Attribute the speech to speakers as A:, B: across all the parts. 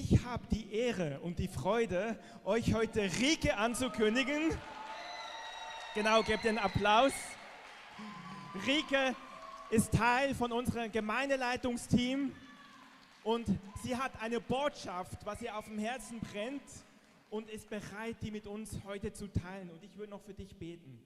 A: ich habe die Ehre und die Freude, euch heute Rike anzukündigen. Genau, gebt den Applaus. Rike ist Teil von unserem Gemeindeleitungsteam und sie hat eine Botschaft, was ihr auf dem Herzen brennt und ist bereit, die mit uns heute zu teilen. Und ich würde noch für dich beten.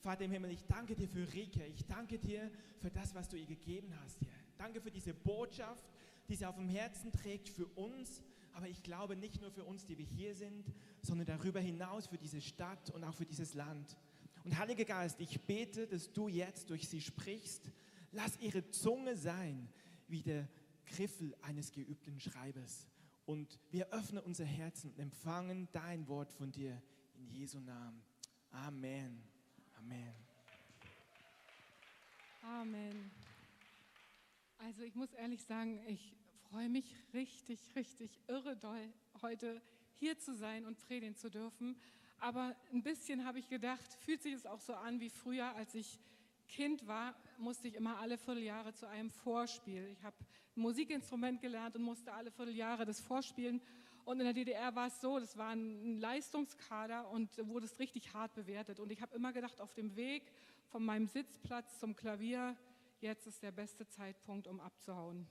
A: Vater im Himmel, ich danke dir für Rike. Ich danke dir für das, was du ihr gegeben hast. Danke für diese Botschaft, die sie auf dem Herzen trägt für uns. Aber ich glaube nicht nur für uns, die wir hier sind, sondern darüber hinaus für diese Stadt und auch für dieses Land. Und Heiliger Geist, ich bete, dass du jetzt durch sie sprichst. Lass ihre Zunge sein wie der Griffel eines geübten Schreibers. Und wir öffnen unser Herzen und empfangen dein Wort von dir in Jesu Namen. Amen. Amen.
B: Amen. Also ich muss ehrlich sagen, ich freue mich richtig, richtig irre doll, heute hier zu sein und predigen zu dürfen. Aber ein bisschen habe ich gedacht, fühlt sich es auch so an wie früher, als ich Kind war, musste ich immer alle Vierteljahre zu einem Vorspiel. Ich habe ein Musikinstrument gelernt und musste alle Vierteljahre das vorspielen. Und in der DDR war es so, das war ein Leistungskader und wurde es richtig hart bewertet. Und ich habe immer gedacht, auf dem Weg von meinem Sitzplatz zum Klavier, jetzt ist der beste Zeitpunkt, um abzuhauen.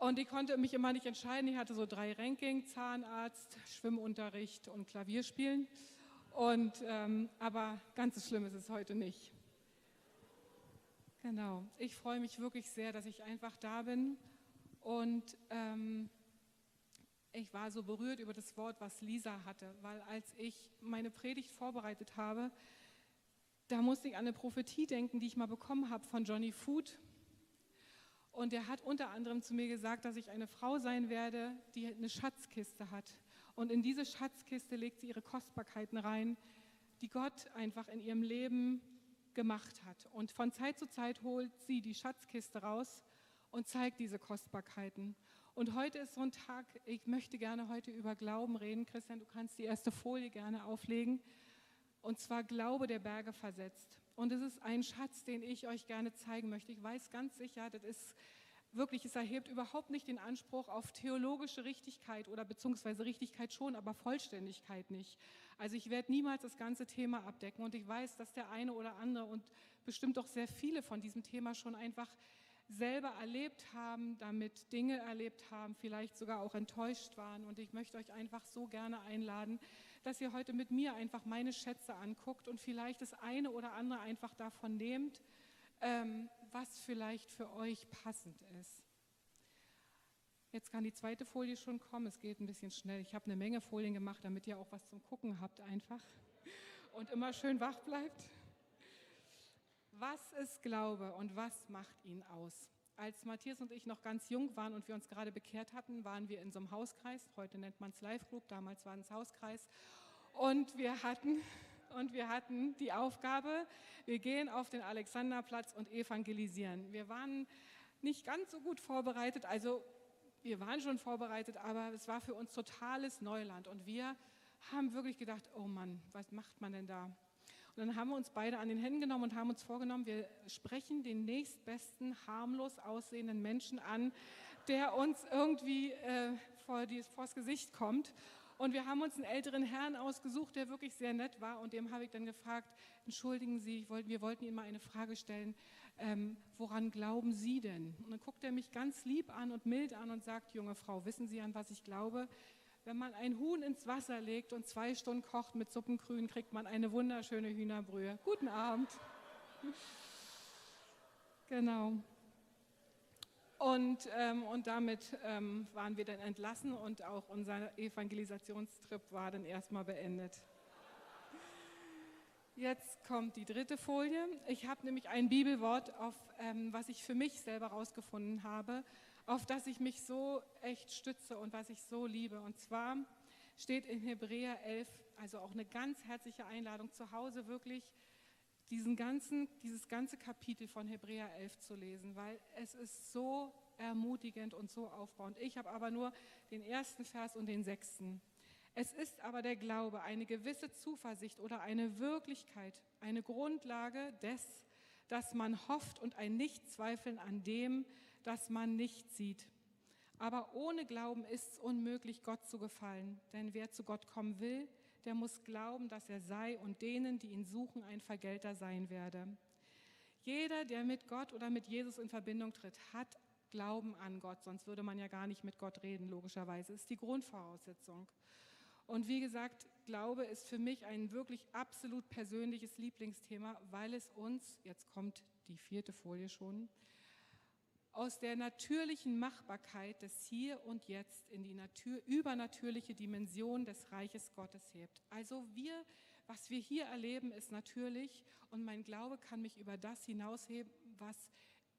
B: Und ich konnte mich immer nicht entscheiden. Ich hatte so drei Ranking, Zahnarzt, Schwimmunterricht und Klavierspielen. Und, ähm, aber ganz so schlimm ist es heute nicht. Genau. Ich freue mich wirklich sehr, dass ich einfach da bin. Und ähm, ich war so berührt über das Wort, was Lisa hatte, weil als ich meine Predigt vorbereitet habe, da musste ich an eine Prophetie denken, die ich mal bekommen habe von Johnny Food. Und er hat unter anderem zu mir gesagt, dass ich eine Frau sein werde, die eine Schatzkiste hat. Und in diese Schatzkiste legt sie ihre Kostbarkeiten rein, die Gott einfach in ihrem Leben gemacht hat. Und von Zeit zu Zeit holt sie die Schatzkiste raus und zeigt diese Kostbarkeiten. Und heute ist so ein Tag, ich möchte gerne heute über Glauben reden. Christian, du kannst die erste Folie gerne auflegen. Und zwar Glaube der Berge versetzt. Und es ist ein Schatz, den ich euch gerne zeigen möchte. Ich weiß ganz sicher, das ist wirklich, es erhebt überhaupt nicht den Anspruch auf theologische Richtigkeit oder beziehungsweise Richtigkeit schon, aber Vollständigkeit nicht. Also ich werde niemals das ganze Thema abdecken und ich weiß, dass der eine oder andere und bestimmt auch sehr viele von diesem Thema schon einfach selber erlebt haben, damit Dinge erlebt haben, vielleicht sogar auch enttäuscht waren. Und ich möchte euch einfach so gerne einladen, dass ihr heute mit mir einfach meine Schätze anguckt und vielleicht das eine oder andere einfach davon nehmt ähm, was vielleicht für euch passend ist. Jetzt kann die zweite Folie schon kommen. Es geht ein bisschen schnell. Ich habe eine Menge Folien gemacht, damit ihr auch was zum Gucken habt einfach und immer schön wach bleibt. Was ist Glaube und was macht ihn aus? Als Matthias und ich noch ganz jung waren und wir uns gerade bekehrt hatten, waren wir in so einem Hauskreis. Heute nennt man es Live Group, damals war es Hauskreis. Und wir hatten und wir hatten die Aufgabe, wir gehen auf den Alexanderplatz und evangelisieren. Wir waren nicht ganz so gut vorbereitet, also wir waren schon vorbereitet, aber es war für uns totales Neuland und wir haben wirklich gedacht, oh Mann, was macht man denn da? Dann haben wir uns beide an den Händen genommen und haben uns vorgenommen, wir sprechen den nächstbesten harmlos aussehenden Menschen an, der uns irgendwie äh, vor, die, vors Gesicht kommt. Und wir haben uns einen älteren Herrn ausgesucht, der wirklich sehr nett war. Und dem habe ich dann gefragt, entschuldigen Sie, wollte, wir wollten Ihnen mal eine Frage stellen, ähm, woran glauben Sie denn? Und dann guckt er mich ganz lieb an und mild an und sagt, junge Frau, wissen Sie, an was ich glaube? Wenn man ein Huhn ins Wasser legt und zwei Stunden kocht mit Suppengrün, kriegt man eine wunderschöne Hühnerbrühe. Guten Abend. genau. Und, ähm, und damit ähm, waren wir dann entlassen und auch unser Evangelisationstrip war dann erstmal beendet. Jetzt kommt die dritte Folie. Ich habe nämlich ein Bibelwort, auf, ähm, was ich für mich selber herausgefunden habe, auf das ich mich so echt stütze und was ich so liebe. Und zwar steht in Hebräer 11, also auch eine ganz herzliche Einladung zu Hause wirklich diesen ganzen, dieses ganze Kapitel von Hebräer 11 zu lesen, weil es ist so ermutigend und so aufbauend. Ich habe aber nur den ersten Vers und den sechsten. Es ist aber der Glaube, eine gewisse Zuversicht oder eine Wirklichkeit, eine Grundlage des, dass man hofft und ein Nichtzweifeln an dem, das man nicht sieht. Aber ohne Glauben ist es unmöglich, Gott zu gefallen. Denn wer zu Gott kommen will, der muss glauben, dass er sei und denen, die ihn suchen, ein Vergelter sein werde. Jeder, der mit Gott oder mit Jesus in Verbindung tritt, hat Glauben an Gott, sonst würde man ja gar nicht mit Gott reden, logischerweise. Das ist die Grundvoraussetzung. Und wie gesagt, Glaube ist für mich ein wirklich absolut persönliches Lieblingsthema, weil es uns, jetzt kommt die vierte Folie schon, aus der natürlichen Machbarkeit des Hier und Jetzt in die Natur, übernatürliche Dimension des Reiches Gottes hebt. Also wir, was wir hier erleben, ist natürlich und mein Glaube kann mich über das hinausheben, was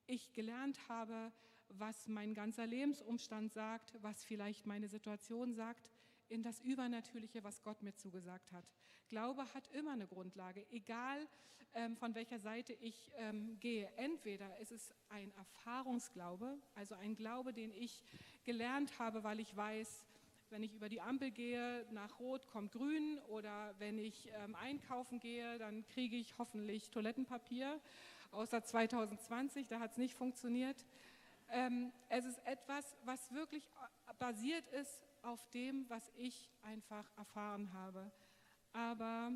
B: ich gelernt habe, was mein ganzer Lebensumstand sagt, was vielleicht meine Situation sagt in das Übernatürliche, was Gott mir zugesagt hat. Glaube hat immer eine Grundlage, egal ähm, von welcher Seite ich ähm, gehe. Entweder ist es ein Erfahrungsglaube, also ein Glaube, den ich gelernt habe, weil ich weiß, wenn ich über die Ampel gehe, nach Rot kommt Grün oder wenn ich ähm, einkaufen gehe, dann kriege ich hoffentlich Toilettenpapier, außer 2020, da hat es nicht funktioniert. Ähm, es ist etwas, was wirklich basiert ist auf dem, was ich einfach erfahren habe. Aber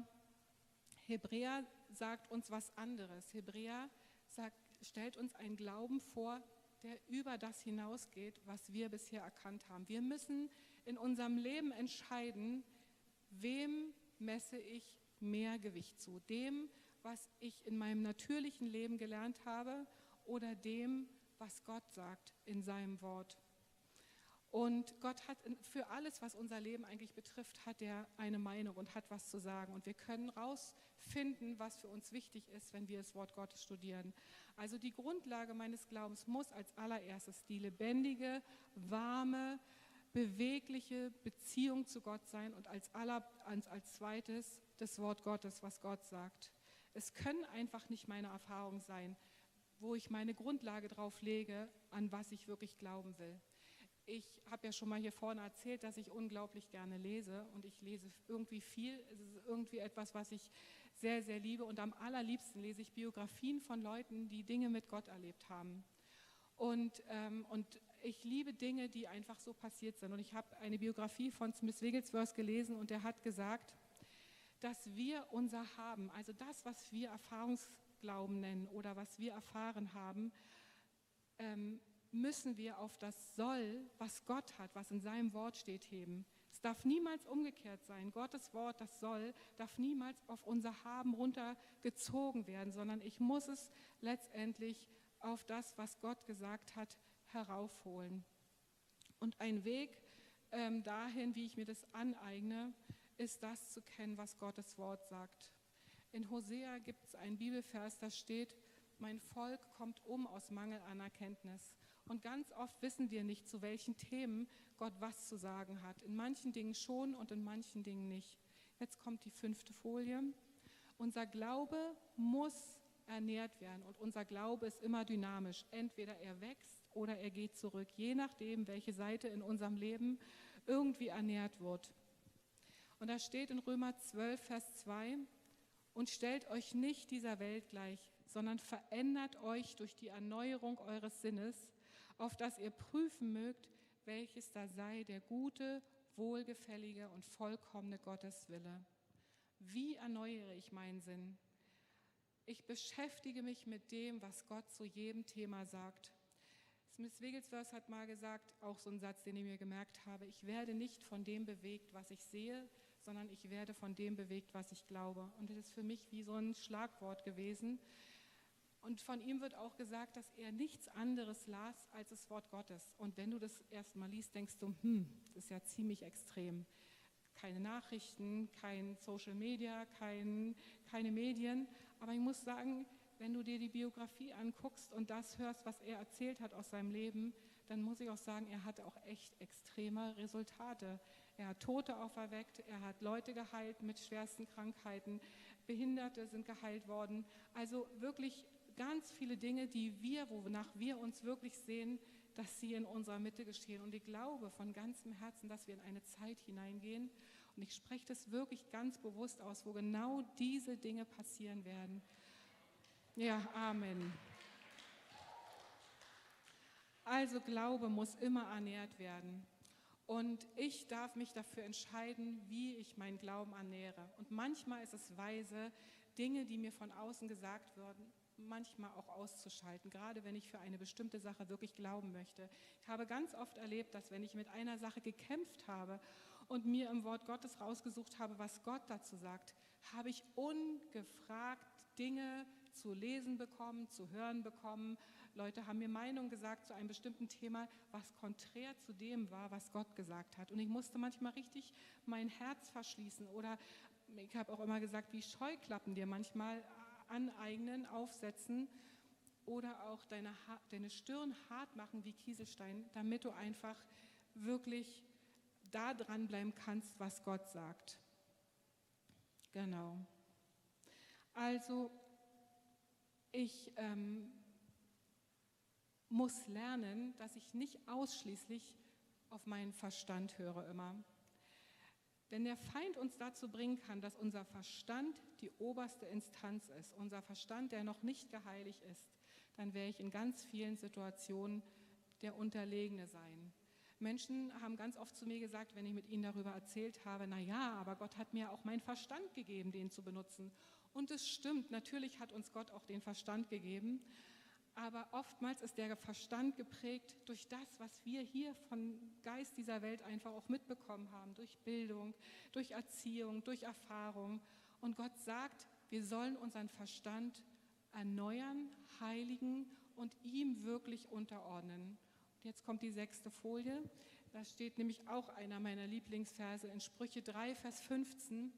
B: Hebräer sagt uns was anderes. Hebräer sagt, stellt uns einen Glauben vor, der über das hinausgeht, was wir bisher erkannt haben. Wir müssen in unserem Leben entscheiden, wem messe ich mehr Gewicht zu? Dem, was ich in meinem natürlichen Leben gelernt habe oder dem, was Gott sagt in seinem Wort. Und Gott hat für alles, was unser Leben eigentlich betrifft, hat er eine Meinung und hat was zu sagen. Und wir können rausfinden, was für uns wichtig ist, wenn wir das Wort Gottes studieren. Also die Grundlage meines Glaubens muss als allererstes die lebendige, warme, bewegliche Beziehung zu Gott sein und als, aller, als, als zweites das Wort Gottes, was Gott sagt. Es können einfach nicht meine Erfahrungen sein, wo ich meine Grundlage drauf lege, an was ich wirklich glauben will. Ich habe ja schon mal hier vorne erzählt, dass ich unglaublich gerne lese und ich lese irgendwie viel. Es ist irgendwie etwas, was ich sehr, sehr liebe und am allerliebsten lese ich Biografien von Leuten, die Dinge mit Gott erlebt haben. Und, ähm, und ich liebe Dinge, die einfach so passiert sind. Und ich habe eine Biografie von Smith Wigglesworth gelesen und der hat gesagt, dass wir unser Haben, also das, was wir Erfahrungsglauben nennen oder was wir erfahren haben, ähm, müssen wir auf das Soll, was Gott hat, was in seinem Wort steht, heben. Es darf niemals umgekehrt sein. Gottes Wort, das Soll, darf niemals auf unser Haben runtergezogen werden, sondern ich muss es letztendlich auf das, was Gott gesagt hat, heraufholen. Und ein Weg ähm, dahin, wie ich mir das aneigne, ist das zu kennen, was Gottes Wort sagt. In Hosea gibt es einen Bibelvers, da steht, mein Volk kommt um aus Mangel an Erkenntnis. Und ganz oft wissen wir nicht, zu welchen Themen Gott was zu sagen hat. In manchen Dingen schon und in manchen Dingen nicht. Jetzt kommt die fünfte Folie. Unser Glaube muss ernährt werden und unser Glaube ist immer dynamisch. Entweder er wächst oder er geht zurück, je nachdem, welche Seite in unserem Leben irgendwie ernährt wird. Und da steht in Römer 12, Vers 2, und stellt euch nicht dieser Welt gleich, sondern verändert euch durch die Erneuerung eures Sinnes, auf das ihr prüfen mögt, welches da sei der gute, wohlgefällige und vollkommene Gotteswille. Wie erneuere ich meinen Sinn? Ich beschäftige mich mit dem, was Gott zu jedem Thema sagt. Smith Wigglesworth hat mal gesagt, auch so ein Satz, den ich mir gemerkt habe, ich werde nicht von dem bewegt, was ich sehe, sondern ich werde von dem bewegt, was ich glaube. Und das ist für mich wie so ein Schlagwort gewesen. Und von ihm wird auch gesagt, dass er nichts anderes las als das Wort Gottes. Und wenn du das erstmal liest, denkst du, hm, das ist ja ziemlich extrem. Keine Nachrichten, kein Social Media, kein, keine Medien. Aber ich muss sagen, wenn du dir die Biografie anguckst und das hörst, was er erzählt hat aus seinem Leben, dann muss ich auch sagen, er hatte auch echt extreme Resultate. Er hat Tote auferweckt, er hat Leute geheilt mit schwersten Krankheiten, Behinderte sind geheilt worden. Also wirklich ganz viele Dinge, die wir, wonach wir uns wirklich sehen, dass sie in unserer Mitte geschehen. Und ich glaube von ganzem Herzen, dass wir in eine Zeit hineingehen. Und ich spreche das wirklich ganz bewusst aus, wo genau diese Dinge passieren werden. Ja, Amen. Also Glaube muss immer ernährt werden. Und ich darf mich dafür entscheiden, wie ich meinen Glauben ernähre. Und manchmal ist es weise, Dinge, die mir von außen gesagt werden, manchmal auch auszuschalten, gerade wenn ich für eine bestimmte Sache wirklich glauben möchte. Ich habe ganz oft erlebt, dass wenn ich mit einer Sache gekämpft habe und mir im Wort Gottes rausgesucht habe, was Gott dazu sagt, habe ich ungefragt Dinge zu lesen bekommen, zu hören bekommen. Leute haben mir Meinung gesagt zu einem bestimmten Thema, was konträr zu dem war, was Gott gesagt hat. Und ich musste manchmal richtig mein Herz verschließen oder ich habe auch immer gesagt, wie Scheuklappen dir manchmal aneignen, aufsetzen oder auch deine, deine Stirn hart machen wie Kieselstein, damit du einfach wirklich da dranbleiben kannst, was Gott sagt. Genau. Also ich ähm, muss lernen, dass ich nicht ausschließlich auf meinen Verstand höre immer. Wenn der Feind uns dazu bringen kann, dass unser Verstand die oberste Instanz ist, unser Verstand, der noch nicht geheiligt ist, dann werde ich in ganz vielen Situationen der Unterlegene sein. Menschen haben ganz oft zu mir gesagt, wenn ich mit ihnen darüber erzählt habe, na ja, aber Gott hat mir auch meinen Verstand gegeben, den zu benutzen. Und es stimmt, natürlich hat uns Gott auch den Verstand gegeben, aber oftmals ist der Verstand geprägt durch das, was wir hier von Geist dieser Welt einfach auch mitbekommen haben, durch Bildung, durch Erziehung, durch Erfahrung. Und Gott sagt, wir sollen unseren Verstand erneuern, heiligen und ihm wirklich unterordnen. Und jetzt kommt die sechste Folie. Da steht nämlich auch einer meiner Lieblingsverse in Sprüche 3, Vers 15.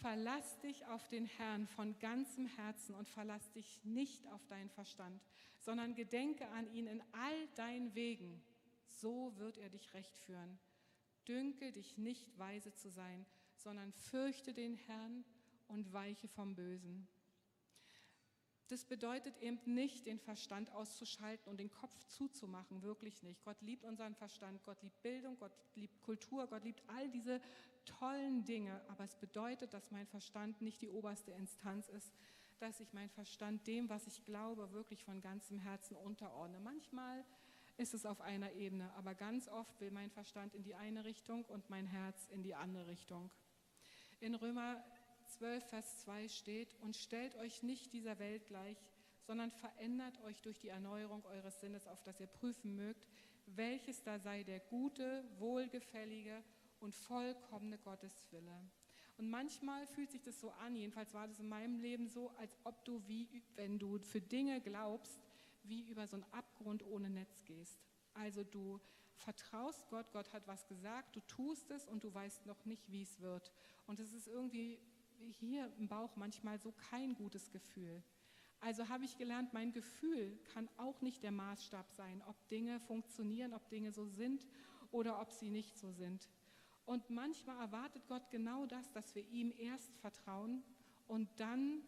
B: Verlass dich auf den Herrn von ganzem Herzen und verlass dich nicht auf deinen Verstand, sondern gedenke an ihn in all deinen Wegen. So wird er dich recht führen. Dünke dich nicht weise zu sein, sondern fürchte den Herrn und weiche vom Bösen. Das bedeutet eben nicht, den Verstand auszuschalten und den Kopf zuzumachen, wirklich nicht. Gott liebt unseren Verstand, Gott liebt Bildung, Gott liebt Kultur, Gott liebt all diese tollen Dinge, aber es bedeutet, dass mein Verstand nicht die oberste Instanz ist, dass ich mein Verstand dem, was ich glaube, wirklich von ganzem Herzen unterordne. Manchmal ist es auf einer Ebene, aber ganz oft will mein Verstand in die eine Richtung und mein Herz in die andere Richtung. In Römer 12, Vers 2 steht, und stellt euch nicht dieser Welt gleich, sondern verändert euch durch die Erneuerung eures Sinnes, auf dass ihr prüfen mögt, welches da sei der gute, wohlgefällige und vollkommene Gotteswille. Und manchmal fühlt sich das so an, jedenfalls war das in meinem Leben so, als ob du, wie wenn du für Dinge glaubst, wie über so einen Abgrund ohne Netz gehst. Also du vertraust Gott, Gott hat was gesagt, du tust es und du weißt noch nicht, wie es wird. Und es ist irgendwie hier im Bauch manchmal so kein gutes Gefühl. Also habe ich gelernt, mein Gefühl kann auch nicht der Maßstab sein, ob Dinge funktionieren, ob Dinge so sind oder ob sie nicht so sind. Und manchmal erwartet Gott genau das, dass wir ihm erst vertrauen und dann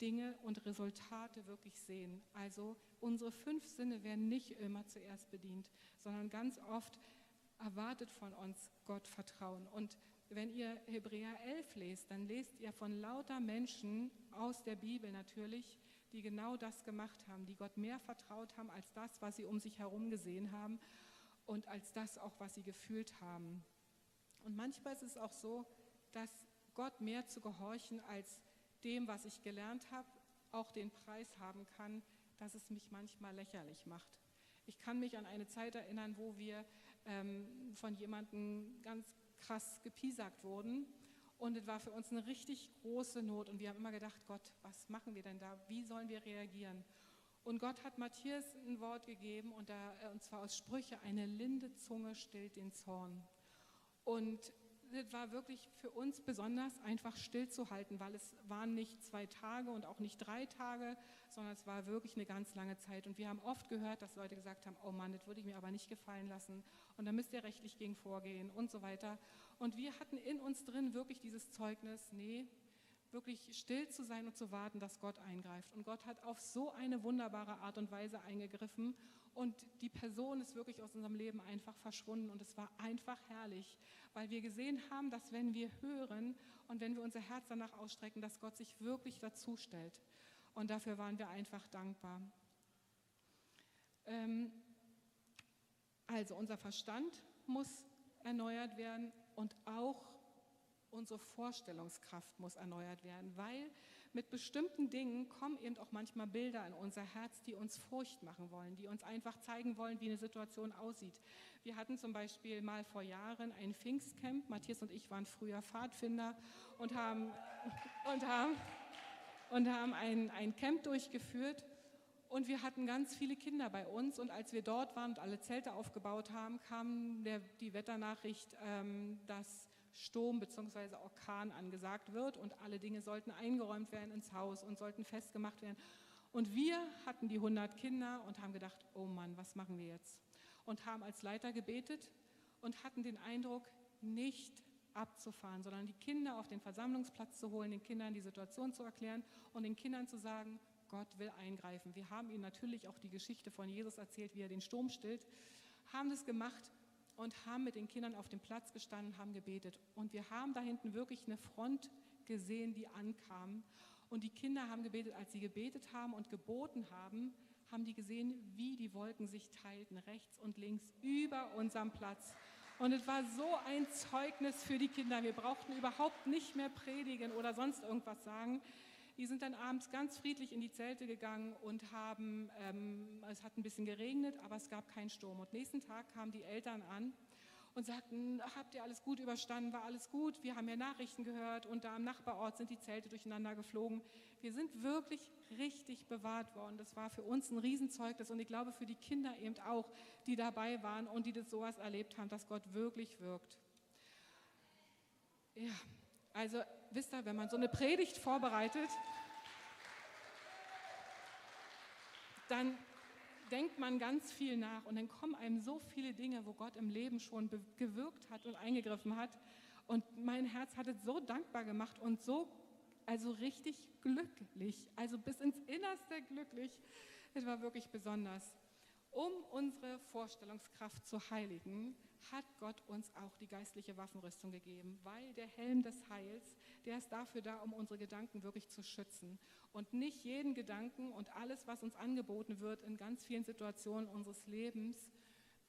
B: Dinge und Resultate wirklich sehen. Also unsere fünf Sinne werden nicht immer zuerst bedient, sondern ganz oft erwartet von uns Gott Vertrauen. Und wenn ihr Hebräer 11 lest, dann lest ihr von lauter Menschen aus der Bibel natürlich, die genau das gemacht haben, die Gott mehr vertraut haben als das, was sie um sich herum gesehen haben und als das auch, was sie gefühlt haben. Und manchmal ist es auch so, dass Gott mehr zu gehorchen als dem, was ich gelernt habe, auch den Preis haben kann, dass es mich manchmal lächerlich macht. Ich kann mich an eine Zeit erinnern, wo wir ähm, von jemandem ganz krass gepiesackt wurden. Und es war für uns eine richtig große Not. Und wir haben immer gedacht, Gott, was machen wir denn da? Wie sollen wir reagieren? Und Gott hat Matthias ein Wort gegeben, und, da, äh, und zwar aus Sprüche, eine linde Zunge stillt den Zorn. Und war wirklich für uns besonders einfach stillzuhalten, weil es waren nicht zwei Tage und auch nicht drei Tage, sondern es war wirklich eine ganz lange Zeit. Und wir haben oft gehört, dass Leute gesagt haben, oh Mann, das würde ich mir aber nicht gefallen lassen und da müsst ihr rechtlich gegen vorgehen und so weiter. Und wir hatten in uns drin wirklich dieses Zeugnis, nee, wirklich still zu sein und zu warten, dass Gott eingreift. Und Gott hat auf so eine wunderbare Art und Weise eingegriffen und die Person ist wirklich aus unserem Leben einfach verschwunden und es war einfach herrlich, weil wir gesehen haben, dass wenn wir hören und wenn wir unser Herz danach ausstrecken, dass Gott sich wirklich dazu stellt. Und dafür waren wir einfach dankbar. Ähm, Also unser Verstand muss erneuert werden und auch unsere Vorstellungskraft muss erneuert werden, weil mit bestimmten Dingen kommen eben auch manchmal Bilder in unser Herz, die uns Furcht machen wollen, die uns einfach zeigen wollen, wie eine Situation aussieht. Wir hatten zum Beispiel mal vor Jahren ein Pfingstcamp. Matthias und ich waren früher Pfadfinder und haben, und haben, und haben ein, ein Camp durchgeführt. Und wir hatten ganz viele Kinder bei uns. Und als wir dort waren und alle Zelte aufgebaut haben, kam der, die Wetternachricht, ähm, dass Sturm bzw. Orkan angesagt wird und alle Dinge sollten eingeräumt werden ins Haus und sollten festgemacht werden. Und wir hatten die 100 Kinder und haben gedacht, oh Mann, was machen wir jetzt? Und haben als Leiter gebetet und hatten den Eindruck, nicht abzufahren, sondern die Kinder auf den Versammlungsplatz zu holen, den Kindern die Situation zu erklären und den Kindern zu sagen, Gott will eingreifen. Wir haben ihnen natürlich auch die Geschichte von Jesus erzählt, wie er den Sturm stillt, haben das gemacht und haben mit den Kindern auf dem Platz gestanden, haben gebetet. Und wir haben da hinten wirklich eine Front gesehen, die ankam. Und die Kinder haben gebetet, als sie gebetet haben und geboten haben, haben die gesehen, wie die Wolken sich teilten, rechts und links über unserem Platz. Und es war so ein Zeugnis für die Kinder. Wir brauchten überhaupt nicht mehr predigen oder sonst irgendwas sagen. Die sind dann abends ganz friedlich in die Zelte gegangen und haben, ähm, es hat ein bisschen geregnet, aber es gab keinen Sturm. Und nächsten Tag kamen die Eltern an und sagten, habt ihr alles gut überstanden, war alles gut, wir haben ja Nachrichten gehört und da am Nachbarort sind die Zelte durcheinander geflogen. Wir sind wirklich richtig bewahrt worden. Das war für uns ein Riesenzeugnis und ich glaube für die Kinder eben auch, die dabei waren und die das sowas erlebt haben, dass Gott wirklich wirkt. Ja, also wisst ihr, wenn man so eine Predigt vorbereitet, dann denkt man ganz viel nach und dann kommen einem so viele Dinge, wo Gott im Leben schon gewirkt hat und eingegriffen hat. Und mein Herz hat es so dankbar gemacht und so, also richtig glücklich, also bis ins Innerste glücklich. Es war wirklich besonders. Um unsere Vorstellungskraft zu heiligen, hat Gott uns auch die geistliche Waffenrüstung gegeben, weil der Helm des Heils, der ist dafür da, um unsere Gedanken wirklich zu schützen und nicht jeden Gedanken und alles, was uns angeboten wird, in ganz vielen Situationen unseres Lebens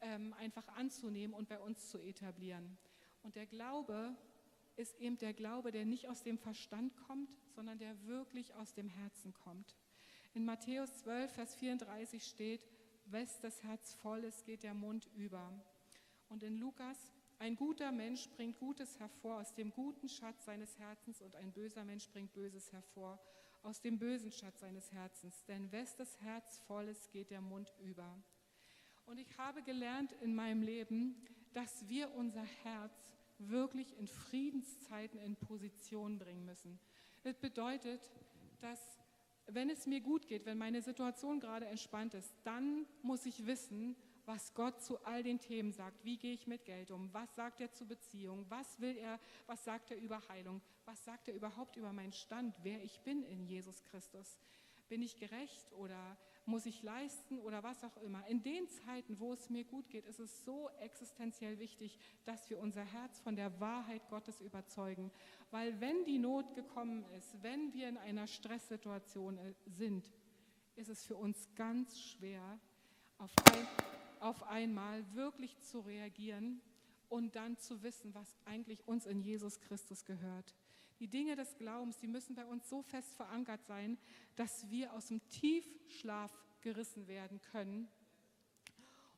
B: ähm, einfach anzunehmen und bei uns zu etablieren. Und der Glaube ist eben der Glaube, der nicht aus dem Verstand kommt, sondern der wirklich aus dem Herzen kommt. In Matthäus 12, Vers 34 steht, Wes das Herz voll ist, geht der Mund über. Und in Lukas, ein guter Mensch bringt Gutes hervor aus dem guten Schatz seines Herzens und ein böser Mensch bringt Böses hervor aus dem bösen Schatz seines Herzens. Denn wes das Herz voll ist, geht der Mund über. Und ich habe gelernt in meinem Leben, dass wir unser Herz wirklich in Friedenszeiten in Position bringen müssen. Das bedeutet, dass wenn es mir gut geht, wenn meine Situation gerade entspannt ist, dann muss ich wissen, was Gott zu all den Themen sagt. Wie gehe ich mit Geld um? Was sagt er zu Beziehung? Was will er? Was sagt er über Heilung? Was sagt er überhaupt über meinen Stand, wer ich bin in Jesus Christus? Bin ich gerecht oder muss ich leisten oder was auch immer? In den Zeiten, wo es mir gut geht, ist es so existenziell wichtig, dass wir unser Herz von der Wahrheit Gottes überzeugen. Weil wenn die Not gekommen ist, wenn wir in einer Stresssituation äh, sind, ist es für uns ganz schwer, auf ein, auf einmal wirklich zu reagieren und dann zu wissen, was eigentlich uns in Jesus Christus gehört. Die Dinge des Glaubens, die müssen bei uns so fest verankert sein, dass wir aus dem Tiefschlaf gerissen werden können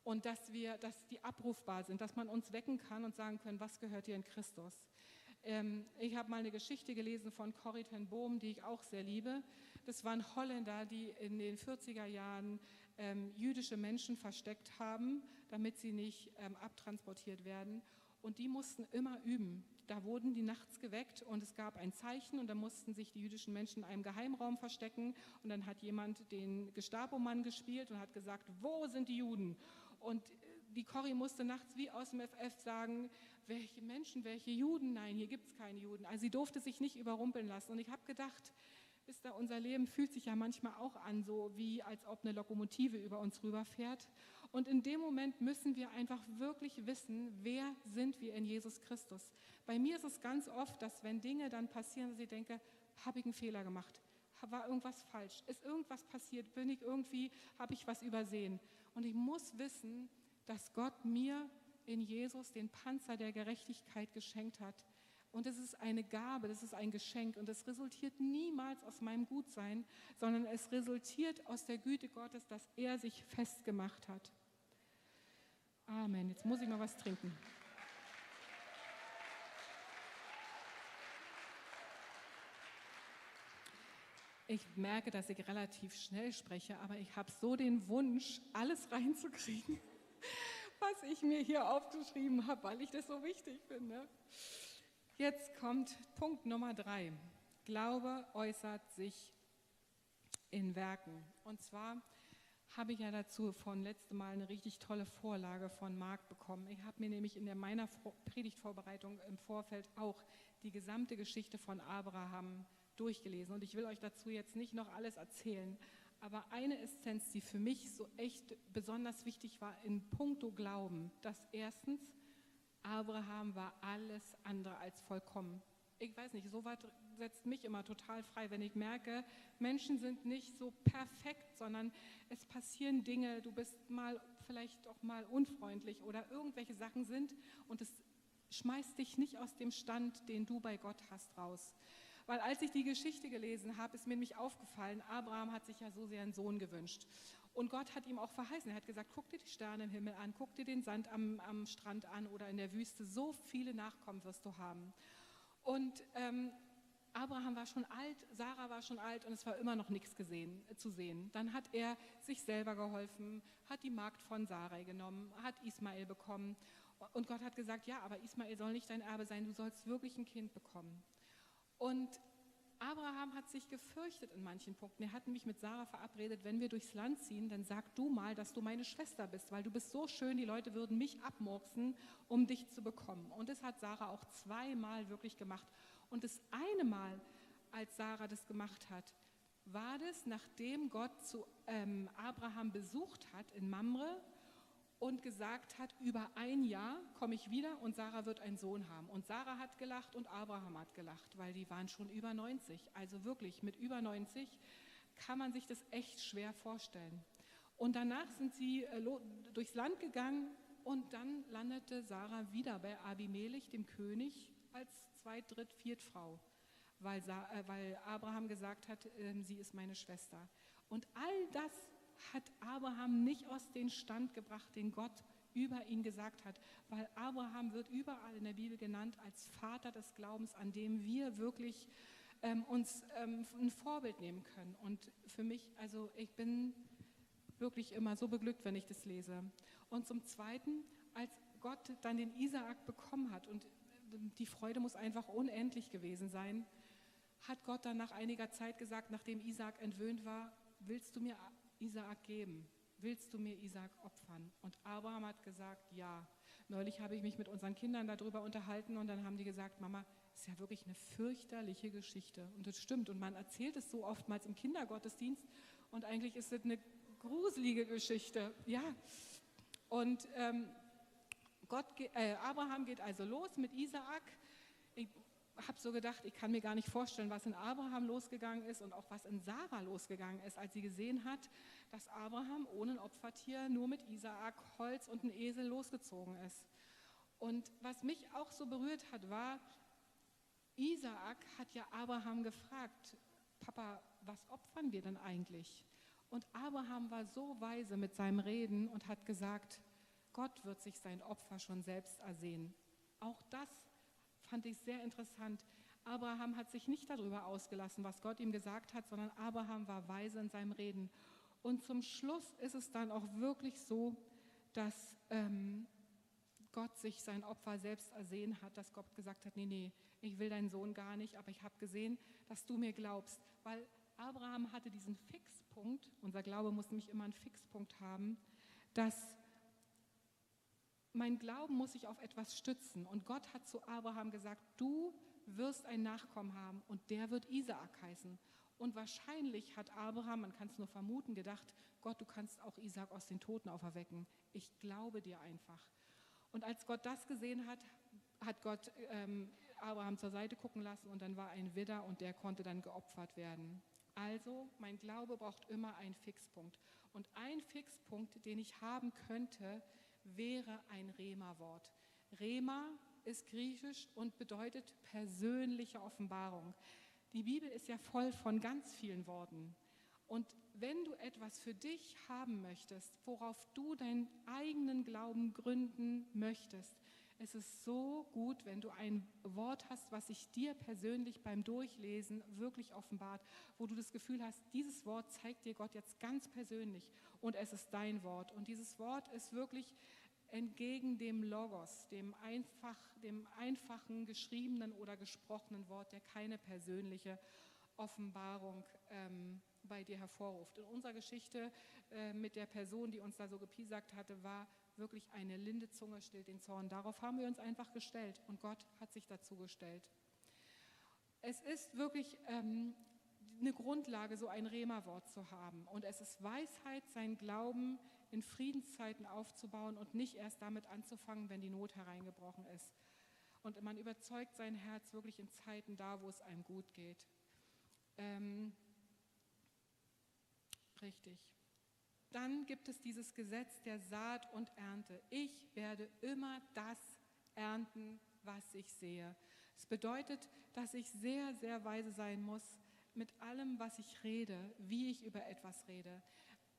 B: und dass wir, dass die abrufbar sind, dass man uns wecken kann und sagen können, was gehört dir in Christus. Ähm, ich habe mal eine Geschichte gelesen von Corrie ten Boom, die ich auch sehr liebe. Das waren Holländer, die in den 40er Jahren ähm, jüdische Menschen versteckt haben, damit sie nicht ähm, abtransportiert werden. Und die mussten immer üben. Da wurden die nachts geweckt und es gab ein Zeichen und da mussten sich die jüdischen Menschen in einem Geheimraum verstecken und dann hat jemand den Gestapo-Mann gespielt und hat gesagt, wo sind die Juden? Und äh, die Corrie musste nachts wie aus dem FF sagen, welche Menschen, welche Juden? Nein, hier gibt es keine Juden. Also sie durfte sich nicht überrumpeln lassen. Und ich habe gedacht, Wisst ihr, unser Leben fühlt sich ja manchmal auch an, so wie als ob eine Lokomotive über uns rüberfährt. Und in dem Moment müssen wir einfach wirklich wissen, wer sind wir in Jesus Christus. Bei mir ist es ganz oft, dass wenn Dinge dann passieren, dass ich denke, habe ich einen Fehler gemacht? War irgendwas falsch? Ist irgendwas passiert? Bin ich irgendwie, habe ich was übersehen? Und ich muss wissen, dass Gott mir in Jesus den Panzer der Gerechtigkeit geschenkt hat. Und es ist eine Gabe, das ist ein Geschenk und es resultiert niemals aus meinem Gutsein, sondern es resultiert aus der Güte Gottes, dass er sich festgemacht hat. Amen. Jetzt muss ich mal was trinken. Ich merke, dass ich relativ schnell spreche, aber ich habe so den Wunsch, alles reinzukriegen, was ich mir hier aufgeschrieben habe, weil ich das so wichtig finde. Jetzt kommt Punkt Nummer drei. Glaube äußert sich in Werken. Und zwar habe ich ja dazu von letztem Mal eine richtig tolle Vorlage von Marc bekommen. Ich habe mir nämlich in der meiner Predigtvorbereitung im Vorfeld auch die gesamte Geschichte von Abraham durchgelesen. Und ich will euch dazu jetzt nicht noch alles erzählen, aber eine Essenz, die für mich so echt besonders wichtig war in puncto Glauben, dass erstens Abraham war alles andere als vollkommen. Ich weiß nicht, so weit setzt mich immer total frei, wenn ich merke, Menschen sind nicht so perfekt, sondern es passieren Dinge, du bist mal vielleicht auch mal unfreundlich oder irgendwelche Sachen sind und es schmeißt dich nicht aus dem Stand, den du bei Gott hast, raus. Weil als ich die Geschichte gelesen habe, ist mir nämlich aufgefallen, Abraham hat sich ja so sehr einen Sohn gewünscht. Und Gott hat ihm auch verheißen. Er hat gesagt, guck dir die Sterne im Himmel an, guck dir den Sand am, am Strand an oder in der Wüste. So viele Nachkommen wirst du haben. Und ähm, Abraham war schon alt, Sarah war schon alt und es war immer noch nichts gesehen, zu sehen. Dann hat er sich selber geholfen, hat die Magd von Sarai genommen, hat Ismael bekommen. Und Gott hat gesagt, ja, aber Ismael soll nicht dein Erbe sein, du sollst wirklich ein Kind bekommen. Und Abraham hat sich gefürchtet in manchen Punkten. Er hat nämlich mit Sarah verabredet, wenn wir durchs Land ziehen, dann sag du mal, dass du meine Schwester bist, weil du bist so schön, die Leute würden mich abmurksen, um dich zu bekommen. Und das hat Sarah auch zweimal wirklich gemacht. Und das eine Mal, als Sarah das gemacht hat, war das, nachdem Gott zu ähm, Abraham besucht hat in Mamre und gesagt hat, über ein Jahr komme ich wieder und Sarah wird einen Sohn haben. Und Sarah hat gelacht und Abraham hat gelacht, weil die waren schon über 90. Also wirklich, mit über 90 kann man sich das echt schwer vorstellen. Und danach sind sie äh, durchs Land gegangen und dann landete Sarah wieder bei Abimelech, dem König, als Zweit-, Dritt-, Viertfrau, weil, äh, weil Abraham gesagt hat, ähm, sie ist meine Schwester. Und all das hat Abraham nicht aus dem Stand gebracht, den Gott über ihn gesagt hat, weil Abraham wird überall in der Bibel genannt als Vater des Glaubens, an dem wir wirklich ähm, uns ähm, ein Vorbild nehmen können. Und für mich, also ich bin wirklich immer so beglückt, wenn ich das lese. Und zum Zweiten, als Gott dann den Isaak bekommen hat, und die Freude muss einfach unendlich gewesen sein, hat Gott dann nach einiger Zeit gesagt, nachdem Isaak entwöhnt war, willst du mir Isaak geben? Willst du mir Isaak opfern? Und Abraham hat gesagt, ja. Neulich habe ich mich mit unseren Kindern darüber unterhalten und dann haben die gesagt, Mama, ist ja wirklich eine fürchterliche Geschichte. Und das stimmt. Und man erzählt es so oftmals im Kindergottesdienst und eigentlich ist es eine gruselige Geschichte. Ja. Und ähm, Gott, äh, Abraham geht also los mit Isaak habe so gedacht, ich kann mir gar nicht vorstellen, was in Abraham losgegangen ist und auch was in Sarah losgegangen ist, als sie gesehen hat, dass Abraham ohne ein Opfertier nur mit Isaak, Holz und einem Esel losgezogen ist. Und was mich auch so berührt hat, war, Isaak hat ja Abraham gefragt, Papa, was opfern wir denn eigentlich? Und Abraham war so weise mit seinem Reden und hat gesagt, Gott wird sich sein Opfer schon selbst ersehen. Auch das fand ich sehr interessant. Abraham hat sich nicht darüber ausgelassen, was Gott ihm gesagt hat, sondern Abraham war weise in seinem Reden. Und zum Schluss ist es dann auch wirklich so, dass ähm, Gott sich sein Opfer selbst ersehen hat, dass Gott gesagt hat, nee, nee, ich will deinen Sohn gar nicht, aber ich habe gesehen, dass du mir glaubst. Weil Abraham hatte diesen Fixpunkt, unser Glaube muss nämlich immer einen Fixpunkt haben, dass mein Glauben muss sich auf etwas stützen. Und Gott hat zu Abraham gesagt, du wirst einen Nachkommen haben und der wird Isaak heißen. Und wahrscheinlich hat Abraham, man kann es nur vermuten, gedacht, Gott, du kannst auch Isaak aus den Toten auferwecken. Ich glaube dir einfach. Und als Gott das gesehen hat, hat Gott ähm, Abraham zur Seite gucken lassen und dann war ein Widder und der konnte dann geopfert werden. Also, mein Glaube braucht immer einen Fixpunkt. Und ein Fixpunkt, den ich haben könnte, wäre ein Rema-Wort. Rema ist griechisch und bedeutet persönliche Offenbarung. Die Bibel ist ja voll von ganz vielen Worten. Und wenn du etwas für dich haben möchtest, worauf du deinen eigenen Glauben gründen möchtest, es ist so gut, wenn du ein Wort hast, was sich dir persönlich beim Durchlesen wirklich offenbart, wo du das Gefühl hast, dieses Wort zeigt dir Gott jetzt ganz persönlich und es ist dein Wort. Und dieses Wort ist wirklich entgegen dem Logos, dem, einfach, dem einfachen geschriebenen oder gesprochenen Wort, der keine persönliche Offenbarung ähm, bei dir hervorruft. In unserer Geschichte äh, mit der Person, die uns da so gepiesackt hatte, war wirklich eine linde Zunge stillt den Zorn. Darauf haben wir uns einfach gestellt und Gott hat sich dazu gestellt. Es ist wirklich ähm, eine Grundlage, so ein Rema-Wort zu haben. Und es ist Weisheit, sein Glauben in Friedenszeiten aufzubauen und nicht erst damit anzufangen, wenn die Not hereingebrochen ist. Und man überzeugt sein Herz wirklich in Zeiten da, wo es einem gut geht. Ähm, richtig. Dann gibt es dieses Gesetz der Saat und Ernte. Ich werde immer das ernten, was ich sehe. Es bedeutet, dass ich sehr, sehr weise sein muss mit allem, was ich rede, wie ich über etwas rede.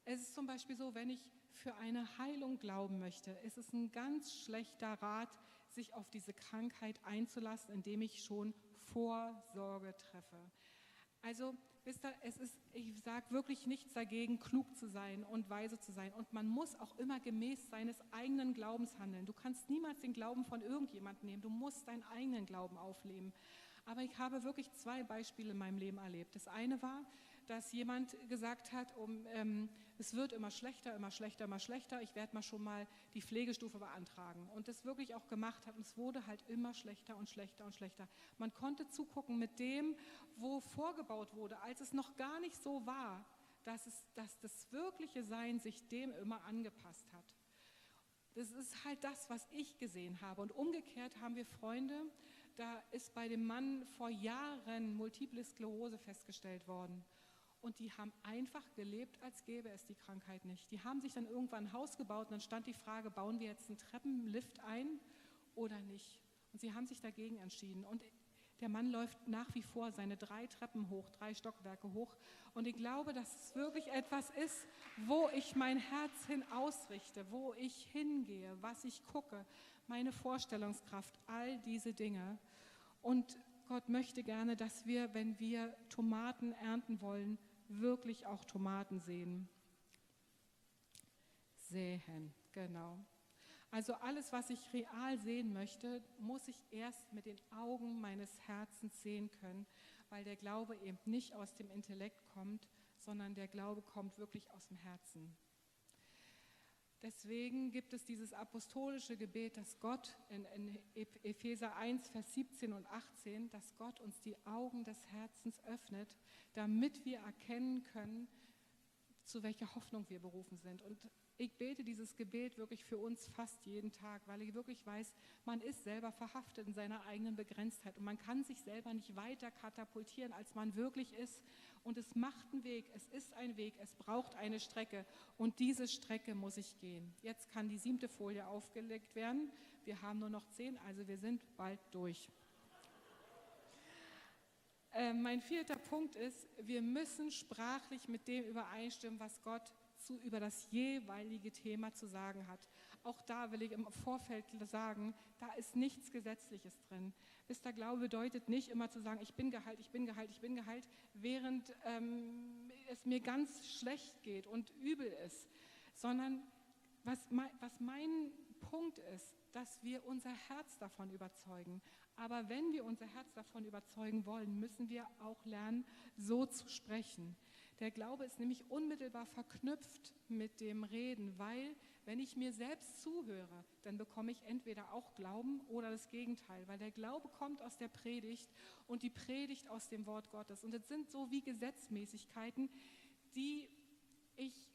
B: Es ist zum Beispiel so, wenn ich für eine Heilung glauben möchte, ist es ein ganz schlechter Rat, sich auf diese Krankheit einzulassen, indem ich schon Vorsorge treffe. Also wisst ihr, es ist, ich sage wirklich nichts dagegen, klug zu sein und weise zu sein. Und man muss auch immer gemäß seines eigenen Glaubens handeln. Du kannst niemals den Glauben von irgendjemandem nehmen. Du musst deinen eigenen Glauben aufleben. Aber ich habe wirklich zwei Beispiele in meinem Leben erlebt. Das eine war, dass jemand gesagt hat, um, ähm, es wird immer schlechter, immer schlechter, immer schlechter, ich werde mal schon mal die Pflegestufe beantragen. Und das wirklich auch gemacht hat und es wurde halt immer schlechter und schlechter und schlechter. Man konnte zugucken mit dem, wo vorgebaut wurde, als es noch gar nicht so war, dass, es, dass das wirkliche Sein sich dem immer angepasst hat. Das ist halt das, was ich gesehen habe. Und umgekehrt haben wir Freunde, da ist bei dem Mann vor Jahren Multiple Sklerose festgestellt worden. Und die haben einfach gelebt, als gäbe es die Krankheit nicht. Die haben sich dann irgendwann ein Haus gebaut und dann stand die Frage, bauen wir jetzt einen Treppenlift ein oder nicht? Und sie haben sich dagegen entschieden. Und der Mann läuft nach wie vor seine drei Treppen hoch, drei Stockwerke hoch. Und ich glaube, dass es wirklich etwas ist, wo ich mein Herz hin ausrichte, wo ich hingehe, was ich gucke, meine Vorstellungskraft, all diese Dinge. Und Gott möchte gerne, dass wir, wenn wir Tomaten ernten wollen, wirklich auch Tomaten sehen. Sehen, genau. Also alles, was ich real sehen möchte, muss ich erst mit den Augen meines Herzens sehen können, weil der Glaube eben nicht aus dem Intellekt kommt, sondern der Glaube kommt wirklich aus dem Herzen. Deswegen gibt es dieses apostolische Gebet, dass Gott in, in, Epheser 1, Vers 17 und 18, dass Gott uns die Augen des Herzens öffnet, damit wir erkennen können, zu welcher Hoffnung wir berufen sind. Und ich bete dieses Gebet wirklich für uns fast jeden Tag, weil ich wirklich weiß, man ist selber verhaftet in seiner eigenen Begrenztheit und man kann sich selber nicht weiter katapultieren, als man wirklich ist. Und es macht einen Weg, es ist ein Weg, es braucht eine Strecke und diese Strecke muss ich gehen. Jetzt kann die siebte Folie aufgelegt werden. Wir haben nur noch zehn, also wir sind bald durch. Äh, mein vierter Punkt ist, wir müssen sprachlich mit dem übereinstimmen, was Gott zu, über das jeweilige Thema zu sagen hat. Auch da will ich im Vorfeld sagen, da ist nichts Gesetzliches drin. Wisst Glaube bedeutet nicht immer zu sagen, ich bin geheilt, ich bin geheilt, ich bin geheilt, während ähm, es mir ganz schlecht geht und übel ist, sondern was was mein Punkt ist, dass wir unser Herz davon überzeugen. Aber wenn wir unser Herz davon überzeugen wollen, müssen wir auch lernen, so zu sprechen. Der Glaube ist nämlich unmittelbar verknüpft mit dem Reden, weil wenn ich mir selbst zuhöre, dann bekomme ich entweder auch Glauben oder das Gegenteil, weil der Glaube kommt aus der Predigt und die Predigt aus dem Wort Gottes. Und es sind so wie Gesetzmäßigkeiten, die ich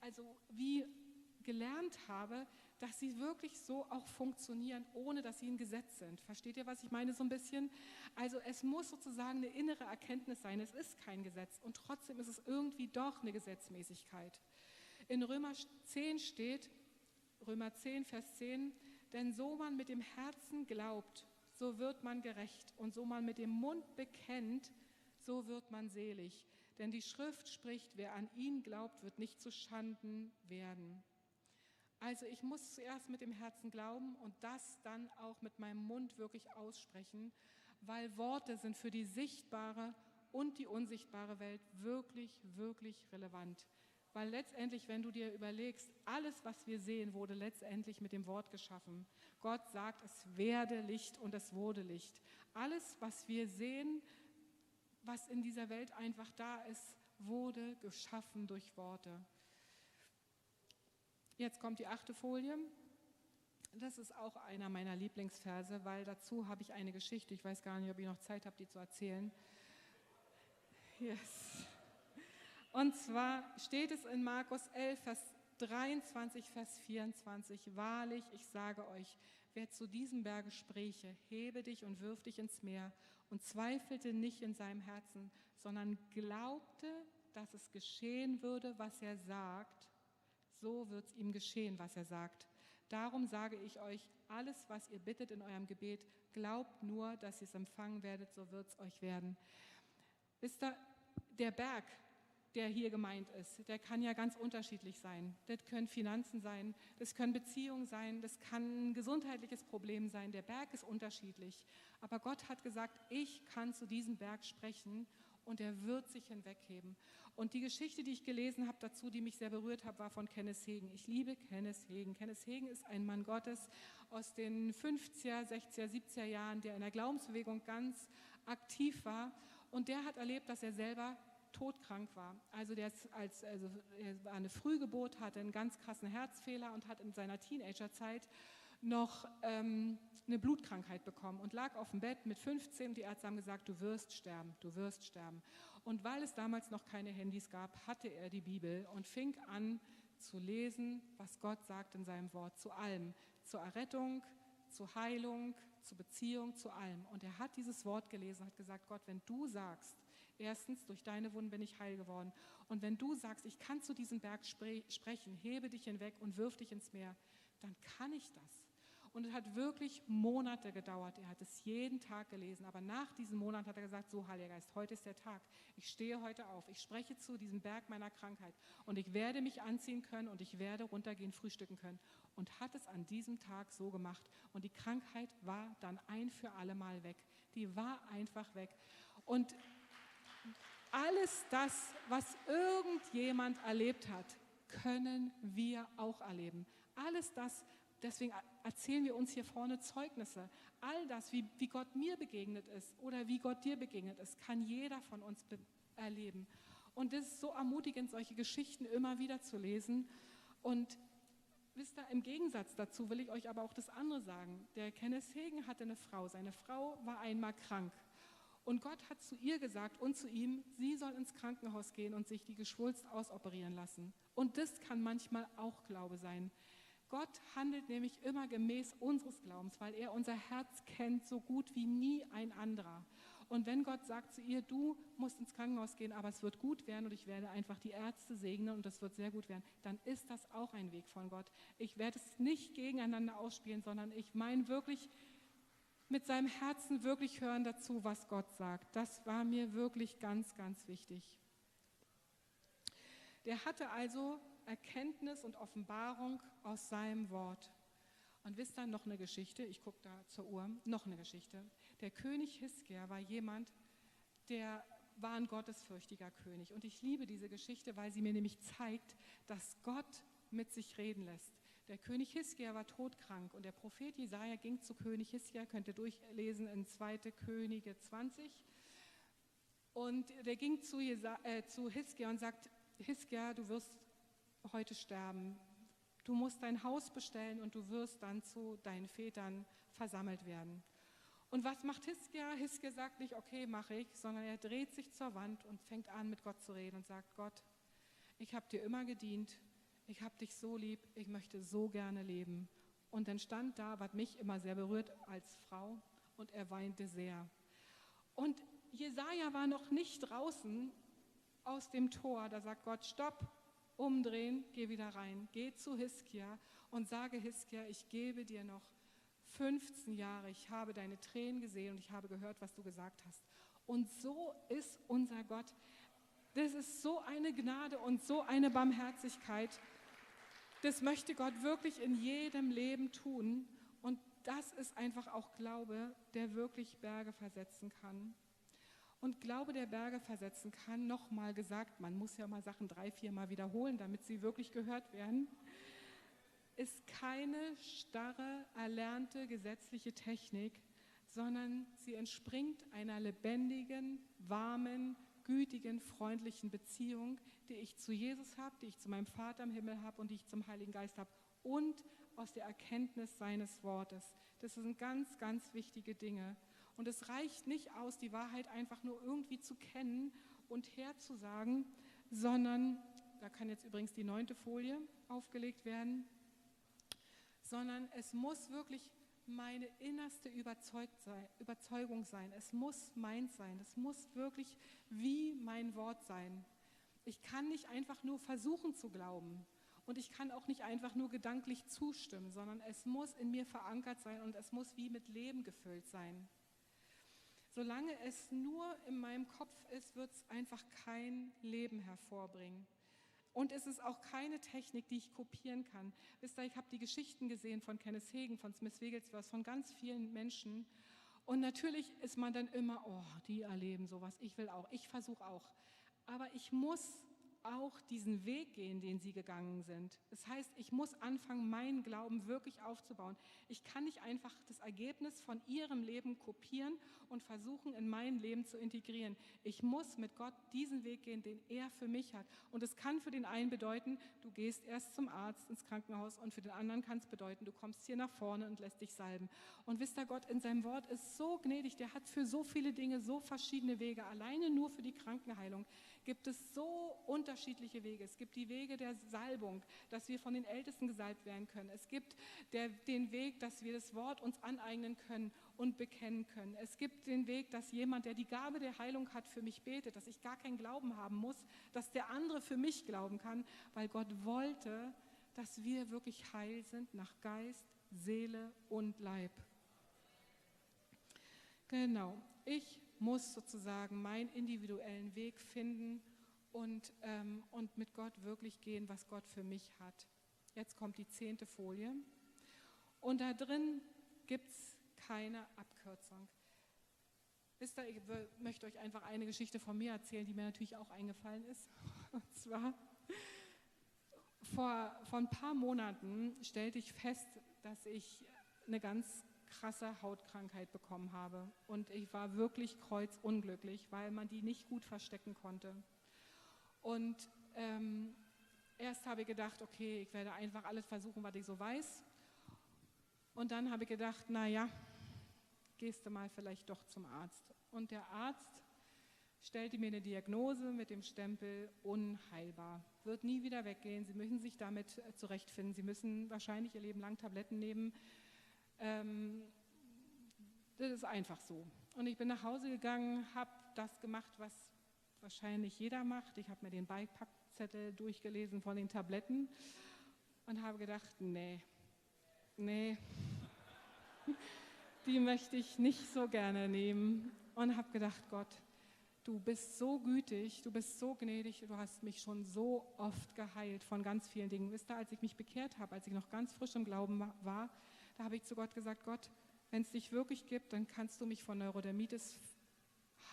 B: also wie gelernt habe, dass sie wirklich so auch funktionieren, ohne dass sie ein Gesetz sind. Versteht ihr, was ich meine so ein bisschen? Also es muss sozusagen eine innere Erkenntnis sein, es ist kein Gesetz und trotzdem ist es irgendwie doch eine Gesetzmäßigkeit. In Römer 10 steht, Römer 10, Vers 10, denn so man mit dem Herzen glaubt, so wird man gerecht. Und so man mit dem Mund bekennt, so wird man selig. Denn die Schrift spricht, wer an ihn glaubt, wird nicht zu Schanden werden. Also ich muss zuerst mit dem Herzen glauben und das dann auch mit meinem Mund wirklich aussprechen, weil Worte sind für die sichtbare und die unsichtbare Welt wirklich, wirklich relevant. Weil letztendlich, wenn du dir überlegst, alles, was wir sehen, wurde letztendlich mit dem Wort geschaffen. Gott sagt, es werde Licht und es wurde Licht. Alles, was wir sehen, was in dieser Welt einfach da ist, wurde geschaffen durch Worte. Jetzt kommt die achte Folie. Das ist auch einer meiner Lieblingsverse, weil dazu habe ich eine Geschichte. Ich weiß gar nicht, ob ich noch Zeit habe, die zu erzählen. Yes. Und zwar steht es in Markus 11, Vers 23, Vers 24. Wahrlich, ich sage euch, wer zu diesem Berge spräche, hebe dich und wirf dich ins Meer und zweifelte nicht in seinem Herzen, sondern glaubte, dass es geschehen würde, was er sagt, so wird es ihm geschehen, was er sagt. Darum sage ich euch, alles, was ihr bittet in eurem Gebet, glaubt nur, dass ihr es empfangen werdet, so wird es euch werden. Wisst ihr, der Berg, der hier gemeint ist, der kann ja ganz unterschiedlich sein. Das können Finanzen sein, das können Beziehungen sein, das kann ein gesundheitliches Problem sein. Der Berg ist unterschiedlich. Aber Gott hat gesagt, ich kann zu diesem Berg sprechen und er wird sich hinwegheben. Und die Geschichte, die ich gelesen habe dazu, die mich sehr berührt hat, war von Kenneth Hegen. Ich liebe Kenneth Hegen. Kenneth Hegen ist ein Mann Gottes aus den 50er, 60er, 70er Jahren, der in der Glaubensbewegung ganz aktiv war. Und der hat erlebt, dass er selber todkrank war. Also, der als, also er war eine Frühgeburt, hatte einen ganz krassen Herzfehler und hat in seiner Teenagerzeit noch ähm, eine Blutkrankheit bekommen und lag auf dem Bett mit 15 und die Ärzte haben gesagt, du wirst sterben, du wirst sterben. Und weil es damals noch keine Handys gab, hatte er die Bibel und fing an zu lesen, was Gott sagt in seinem Wort, zu allem, zur Errettung, zur Heilung, zur Beziehung, zu allem. Und er hat dieses Wort gelesen, hat gesagt, Gott, wenn du sagst, erstens, durch deine Wunden bin ich heil geworden. Und wenn du sagst, ich kann zu diesem Berg spre sprechen, hebe dich hinweg und wirf dich ins Meer, dann kann ich das. Und es hat wirklich Monate gedauert. Er hat es jeden Tag gelesen. Aber nach diesem Monat hat er gesagt, so Heiliger Geist, heute ist der Tag. Ich stehe heute auf. Ich spreche zu diesem Berg meiner Krankheit. Und ich werde mich anziehen können und ich werde runtergehen, frühstücken können. Und hat es an diesem Tag so gemacht. Und die Krankheit war dann ein für alle Mal weg. Die war einfach weg. Und alles das, was irgendjemand erlebt hat, können wir auch erleben. Alles das, deswegen erzählen wir uns hier vorne Zeugnisse. All das, wie, wie Gott mir begegnet ist oder wie Gott dir begegnet ist, kann jeder von uns erleben. Und es ist so ermutigend, solche Geschichten immer wieder zu lesen. Und wisst ihr, im Gegensatz dazu will ich euch aber auch das andere sagen. Der Kenneth Hagen hatte eine Frau. Seine Frau war einmal krank. Und Gott hat zu ihr gesagt und zu ihm, sie soll ins Krankenhaus gehen und sich die Geschwulst ausoperieren lassen. Und das kann manchmal auch Glaube sein. Gott handelt nämlich immer gemäß unseres Glaubens, weil er unser Herz kennt so gut wie nie ein anderer. Und wenn Gott sagt zu ihr, du musst ins Krankenhaus gehen, aber es wird gut werden und ich werde einfach die Ärzte segnen und es wird sehr gut werden, dann ist das auch ein Weg von Gott. Ich werde es nicht gegeneinander ausspielen, sondern ich meine wirklich mit seinem Herzen wirklich hören dazu, was Gott sagt. Das war mir wirklich ganz, ganz wichtig. Der hatte also Erkenntnis und Offenbarung aus seinem Wort. Und wisst ihr noch eine Geschichte? Ich gucke da zur Uhr. Noch eine Geschichte. Der König Hiskia war jemand, der war ein gottesfürchtiger König. Und ich liebe diese Geschichte, weil sie mir nämlich zeigt, dass Gott mit sich reden lässt. Der König Hiskia war todkrank und der Prophet Jesaja ging zu König Hiskia, könnt ihr durchlesen in 2. Könige 20. Und der ging äh, zu Hiskia und sagt: Hiskia, du wirst heute sterben. Du musst dein Haus bestellen und du wirst dann zu deinen Vätern versammelt werden. Und was macht Hiskia? Hiskia sagt nicht, okay, mache ich, sondern er dreht sich zur Wand und fängt an, mit Gott zu reden und sagt: Gott, ich habe dir immer gedient, ich habe dich so lieb, ich möchte so gerne leben. Und dann stand da, was mich immer sehr berührt als Frau, und er weinte sehr. Und Jesaja war noch nicht draußen aus dem Tor, da sagt Gott: Stopp, umdrehen, geh wieder rein. Geh zu Hiskia und sage Hiskia, ich gebe dir noch 15 Jahre. Ich habe deine Tränen gesehen und ich habe gehört, was du gesagt hast. Und so ist unser Gott. Das ist so eine Gnade und so eine Barmherzigkeit. Das möchte Gott wirklich in jedem Leben tun. Und das ist einfach auch Glaube, der wirklich Berge versetzen kann. Und Glaube, der Berge versetzen kann, nochmal gesagt, man muss ja mal Sachen drei, vier Mal wiederholen, damit sie wirklich gehört werden, ist keine starre, erlernte gesetzliche Technik, sondern sie entspringt einer lebendigen, warmen, gütigen, freundlichen Beziehung, die ich zu Jesus habe, die ich zu meinem Vater im Himmel habe und die ich zum Heiligen Geist habe und aus der Erkenntnis seines Wortes. Das sind ganz, ganz wichtige Dinge. Und es reicht nicht aus, die Wahrheit einfach nur irgendwie zu kennen und herzusagen, sondern, da kann jetzt übrigens die neunte Folie aufgelegt werden, sondern es muss wirklich meine innerste Überzeugung sein. Es muss meins sein. Es muss wirklich wie mein Wort sein. Ich kann nicht einfach nur versuchen zu glauben. Und ich kann auch nicht einfach nur gedanklich zustimmen, sondern es muss in mir verankert sein und es muss wie mit Leben gefüllt sein. Solange es nur in meinem Kopf ist, wird es einfach kein Leben hervorbringen. Und es ist auch keine Technik, die ich kopieren kann. Wisst ihr, ich habe die Geschichten gesehen von Kenneth Hagen, von Smith Wigglesworth, von ganz vielen Menschen. Und natürlich ist man dann immer, oh, die erleben sowas, ich will auch, ich versuche auch. Aber ich muss auch diesen Weg gehen, den sie gegangen sind. Das heißt, ich muss anfangen, meinen Glauben wirklich aufzubauen. Ich kann nicht einfach das Ergebnis von ihrem Leben kopieren und versuchen, in mein Leben zu integrieren. Ich muss mit Gott diesen Weg gehen, den er für mich hat. Und es kann für den einen bedeuten, du gehst erst zum Arzt ins Krankenhaus und für den anderen kann es bedeuten, du kommst hier nach vorne und lässt dich salben. Und wisst ihr, Gott in seinem Wort ist so gnädig, der hat für so viele Dinge so verschiedene Wege, alleine nur für die Krankenheilung gibt es so unterschiedliche Wege. Es gibt die Wege der Salbung, dass wir von den Ältesten gesalbt werden können. Es gibt der, den Weg, dass wir das Wort uns aneignen können und bekennen können. Es gibt den Weg, dass jemand, der die Gabe der Heilung hat, für mich betet, dass ich gar keinen Glauben haben muss, dass der andere für mich glauben kann, weil Gott wollte, dass wir wirklich heil sind nach Geist, Seele und Leib. Genau. Ich muss sozusagen meinen individuellen Weg finden und, ähm, und mit Gott wirklich gehen, was Gott für mich hat. Jetzt kommt die zehnte Folie. Und da drin gibt es keine Abkürzung. Wisst ihr, ich möchte euch einfach eine Geschichte von mir erzählen, die mir natürlich auch eingefallen ist. Und zwar, vor, vor ein paar Monaten stellte ich fest, dass ich eine ganz krasse Hautkrankheit bekommen habe. Und ich war wirklich kreuzunglücklich, weil man die nicht gut verstecken konnte. Und ähm, erst habe ich gedacht, okay, ich werde einfach alles versuchen, was ich so weiß. Und dann habe ich gedacht, naja, gehst du mal vielleicht doch zum Arzt. Und der Arzt stellte mir eine Diagnose mit dem Stempel unheilbar. Wird nie wieder weggehen. Sie müssen sich damit äh, zurechtfinden. Sie müssen wahrscheinlich ihr Leben lang Tabletten nehmen. Ähm, das ist einfach so. Und ich bin nach Hause gegangen, habe das gemacht, was wahrscheinlich jeder macht. Ich habe mir den Beipackzettel durchgelesen von den Tabletten und habe gedacht, nee, nee, die möchte ich nicht so gerne nehmen. Und habe gedacht, Gott, du bist so gütig, du bist so gnädig, du hast mich schon so oft geheilt von ganz vielen Dingen. Wisst ihr, als ich mich bekehrt habe, als ich noch ganz frisch im Glauben war, da habe ich zu Gott gesagt, Gott, wenn es dich wirklich gibt, dann kannst du mich von Neurodermitis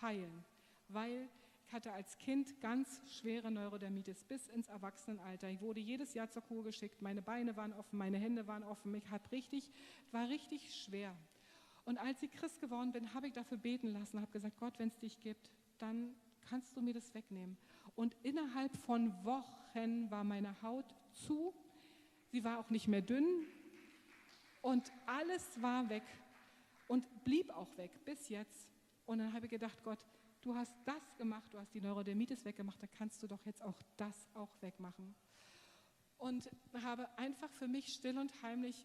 B: heilen. Weil ich hatte als Kind ganz schwere Neurodermitis bis ins Erwachsenenalter. Ich wurde jedes Jahr zur Kur geschickt. Meine Beine waren offen, meine Hände waren offen. Ich hat richtig, war richtig schwer. Und als ich Christ geworden bin, habe ich dafür beten lassen, habe gesagt, Gott, wenn es dich gibt, dann kannst du mir das wegnehmen. Und innerhalb von Wochen war meine Haut zu. Sie war auch nicht mehr dünn, und alles war weg und blieb auch weg bis jetzt. Und dann habe ich gedacht, Gott, du hast das gemacht, du hast die Neurodermitis weggemacht, dann kannst du doch jetzt auch das auch wegmachen. Und habe einfach für mich still und heimlich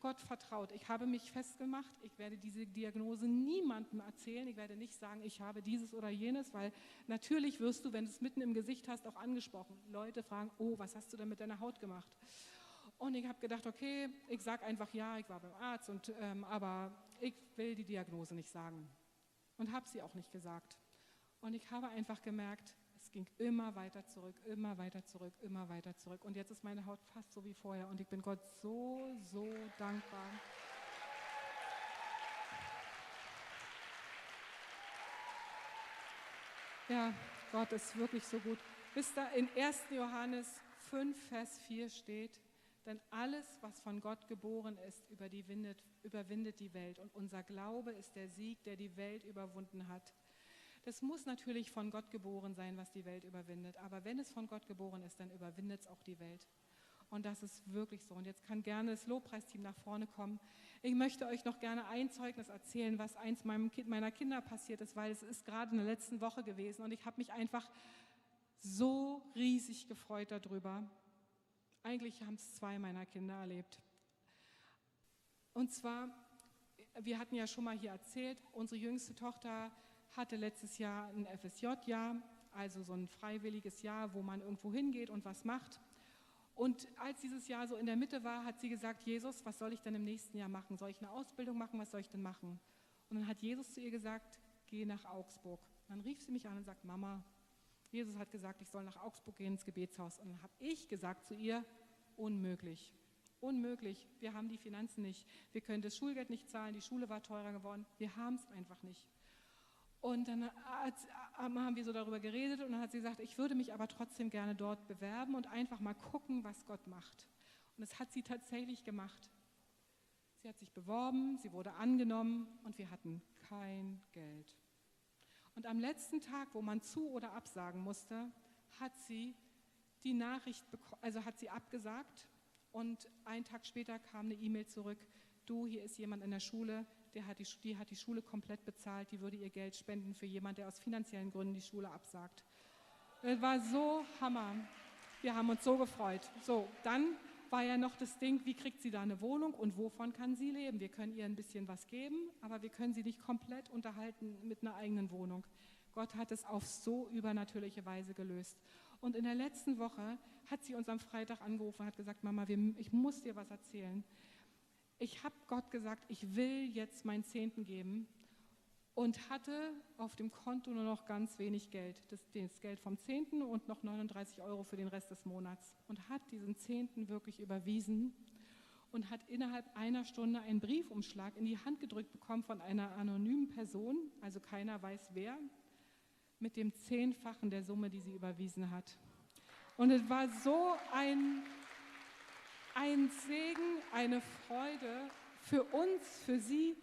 B: Gott vertraut. Ich habe mich festgemacht, ich werde diese Diagnose niemandem erzählen. Ich werde nicht sagen, ich habe dieses oder jenes, weil natürlich wirst du, wenn du es mitten im Gesicht hast, auch angesprochen. Leute fragen, oh, was hast du denn mit deiner Haut gemacht? Und ich habe gedacht, okay, ich sage einfach ja, ich war beim Arzt, und, ähm, aber ich will die Diagnose nicht sagen. Und habe sie auch nicht gesagt. Und ich habe einfach gemerkt, es ging immer weiter zurück, immer weiter zurück, immer weiter zurück. Und jetzt ist meine Haut fast so wie vorher. Und ich bin Gott so, so dankbar. Ja, Gott ist wirklich so gut. Bis da in 1. Johannes 5, Vers 4 steht, denn alles, was von Gott geboren ist, überwindet die Welt. Und unser Glaube ist der Sieg, der die Welt überwunden hat. Das muss natürlich von Gott geboren sein, was die Welt überwindet. Aber wenn es von Gott geboren ist, dann überwindet es auch die Welt. Und das ist wirklich so. Und jetzt kann gerne das Lobpreisteam nach vorne kommen. Ich möchte euch noch gerne ein Zeugnis erzählen, was eins meiner Kinder passiert ist, weil es ist gerade in der letzten Woche gewesen. Und ich habe mich einfach so riesig gefreut darüber. Eigentlich haben es zwei meiner Kinder erlebt. Und zwar, wir hatten ja schon mal hier erzählt, unsere jüngste Tochter hatte letztes Jahr ein FSJ-Jahr, also so ein freiwilliges Jahr, wo man irgendwo hingeht und was macht. Und als dieses Jahr so in der Mitte war, hat sie gesagt, Jesus, was soll ich denn im nächsten Jahr machen? Soll ich eine Ausbildung machen? Was soll ich denn machen? Und dann hat Jesus zu ihr gesagt, geh nach Augsburg. Dann rief sie mich an und sagt, Mama, Jesus hat gesagt, ich soll nach Augsburg gehen ins Gebetshaus. Und dann habe ich gesagt zu ihr, unmöglich. Unmöglich. Wir haben die Finanzen nicht. Wir können das Schulgeld nicht zahlen. Die Schule war teurer geworden. Wir haben es einfach nicht. Und dann haben wir so darüber geredet und dann hat sie gesagt, ich würde mich aber trotzdem gerne dort bewerben und einfach mal gucken, was Gott macht. Und das hat sie tatsächlich gemacht. Sie hat sich beworben, sie wurde angenommen und wir hatten kein Geld. Und am letzten Tag, wo man zu oder absagen musste, hat sie die Nachricht, also hat sie abgesagt und einen Tag später kam eine E-Mail zurück, du, hier ist jemand in der Schule, der hat die, die hat die Schule komplett bezahlt, die würde ihr Geld spenden für jemanden, der aus finanziellen Gründen die Schule absagt. Das war so Hammer. Wir haben uns so gefreut. So, dann war ja noch das Ding, wie kriegt sie da eine Wohnung und wovon kann sie leben? Wir können ihr ein bisschen was geben, aber wir können sie nicht komplett unterhalten mit einer eigenen Wohnung. Gott hat es auf so übernatürliche Weise gelöst. Und in der letzten Woche hat sie uns am Freitag angerufen und hat gesagt, Mama, ich muss dir was erzählen ich habe Gott gesagt, ich will jetzt meinen Zehnten geben und hatte auf dem Konto nur noch ganz wenig Geld, das, das, Geld vom Zehnten und noch 39 Euro für den Rest des Monats und hat diesen Zehnten wirklich überwiesen und hat innerhalb einer Stunde einen Briefumschlag in die Hand gedrückt bekommen von einer anonymen Person, also keiner weiß wer, mit dem Zehnfachen der Summe, die sie überwiesen hat. Und es war so ein ein Segen, eine Freude für uns, für sie.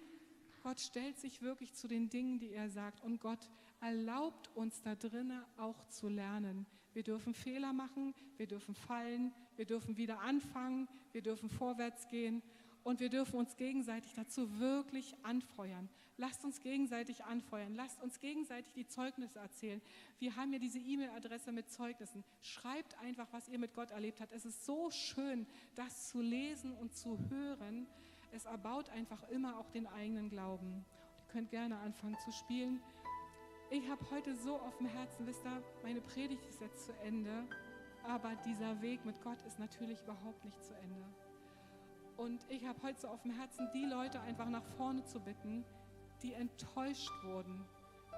B: Gott stellt sich wirklich zu den Dingen, die er sagt. Und Gott erlaubt uns da drinnen auch zu lernen. Wir dürfen Fehler machen, wir dürfen fallen, wir dürfen wieder anfangen, wir dürfen vorwärts gehen und wir dürfen uns gegenseitig dazu wirklich anfeuern. Lasst uns gegenseitig anfeuern. Lasst uns gegenseitig die Zeugnisse erzählen. Wir haben ja diese E-Mail-Adresse mit Zeugnissen. Schreibt einfach, was ihr mit Gott erlebt habt. Es ist so schön, das zu lesen und zu hören. Es erbaut einfach immer auch den eigenen Glauben. Ihr könnt gerne anfangen zu spielen. Ich habe heute so auf dem Herzen, wisst ihr, meine Predigt ist jetzt zu Ende, aber dieser Weg mit Gott ist natürlich überhaupt nicht zu Ende. Und ich habe heute so auf dem Herzen, die Leute einfach nach vorne zu bitten, die enttäuscht wurden,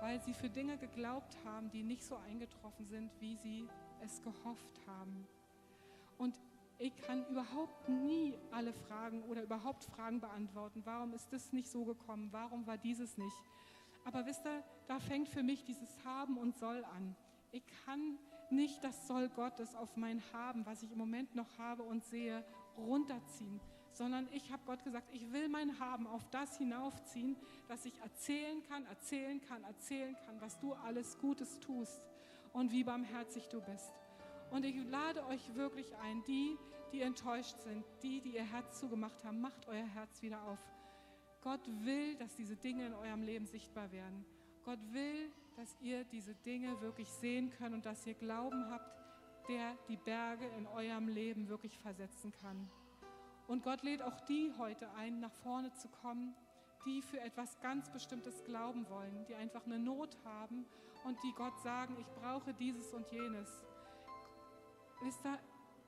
B: weil sie für Dinge geglaubt haben, die nicht so eingetroffen sind, wie sie es gehofft haben. Und ich kann überhaupt nie alle Fragen oder überhaupt Fragen beantworten. Warum ist das nicht so gekommen? Warum war dieses nicht? Aber wisst ihr, da fängt für mich dieses Haben und Soll an. Ich kann nicht das Soll Gottes auf mein Haben, was ich im Moment noch habe und sehe, runterziehen, sondern ich habe Gott gesagt, ich will mein Haben auf das hinaufziehen, dass ich erzählen kann, erzählen kann, erzählen kann, was du alles Gutes tust und wie barmherzig du bist. Und ich lade euch wirklich ein, die, die enttäuscht sind, die, die ihr Herz zugemacht haben, macht euer Herz wieder auf. Gott will, dass diese Dinge in eurem Leben sichtbar werden. Gott will, dass ihr diese Dinge wirklich sehen könnt und dass ihr Glauben habt, der die Berge in eurem Leben wirklich versetzen kann. Und Gott lädt auch die heute ein, nach vorne zu kommen, die für etwas ganz Bestimmtes glauben wollen, die einfach eine Not haben und die Gott sagen, ich brauche dieses und jenes. Wisst ihr,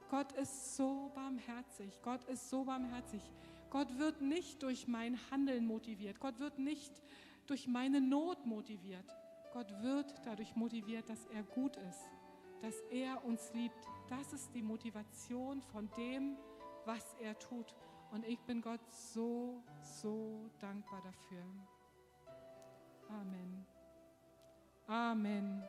B: Gott ist so barmherzig. Gott ist so barmherzig. Gott wird nicht durch mein Handeln motiviert. Gott wird nicht durch meine Not motiviert. Gott wird dadurch motiviert, dass er gut ist, dass er uns liebt. Das ist die Motivation von dem, was er tut. Und ich bin Gott so, so dankbar dafür. Amen. Amen.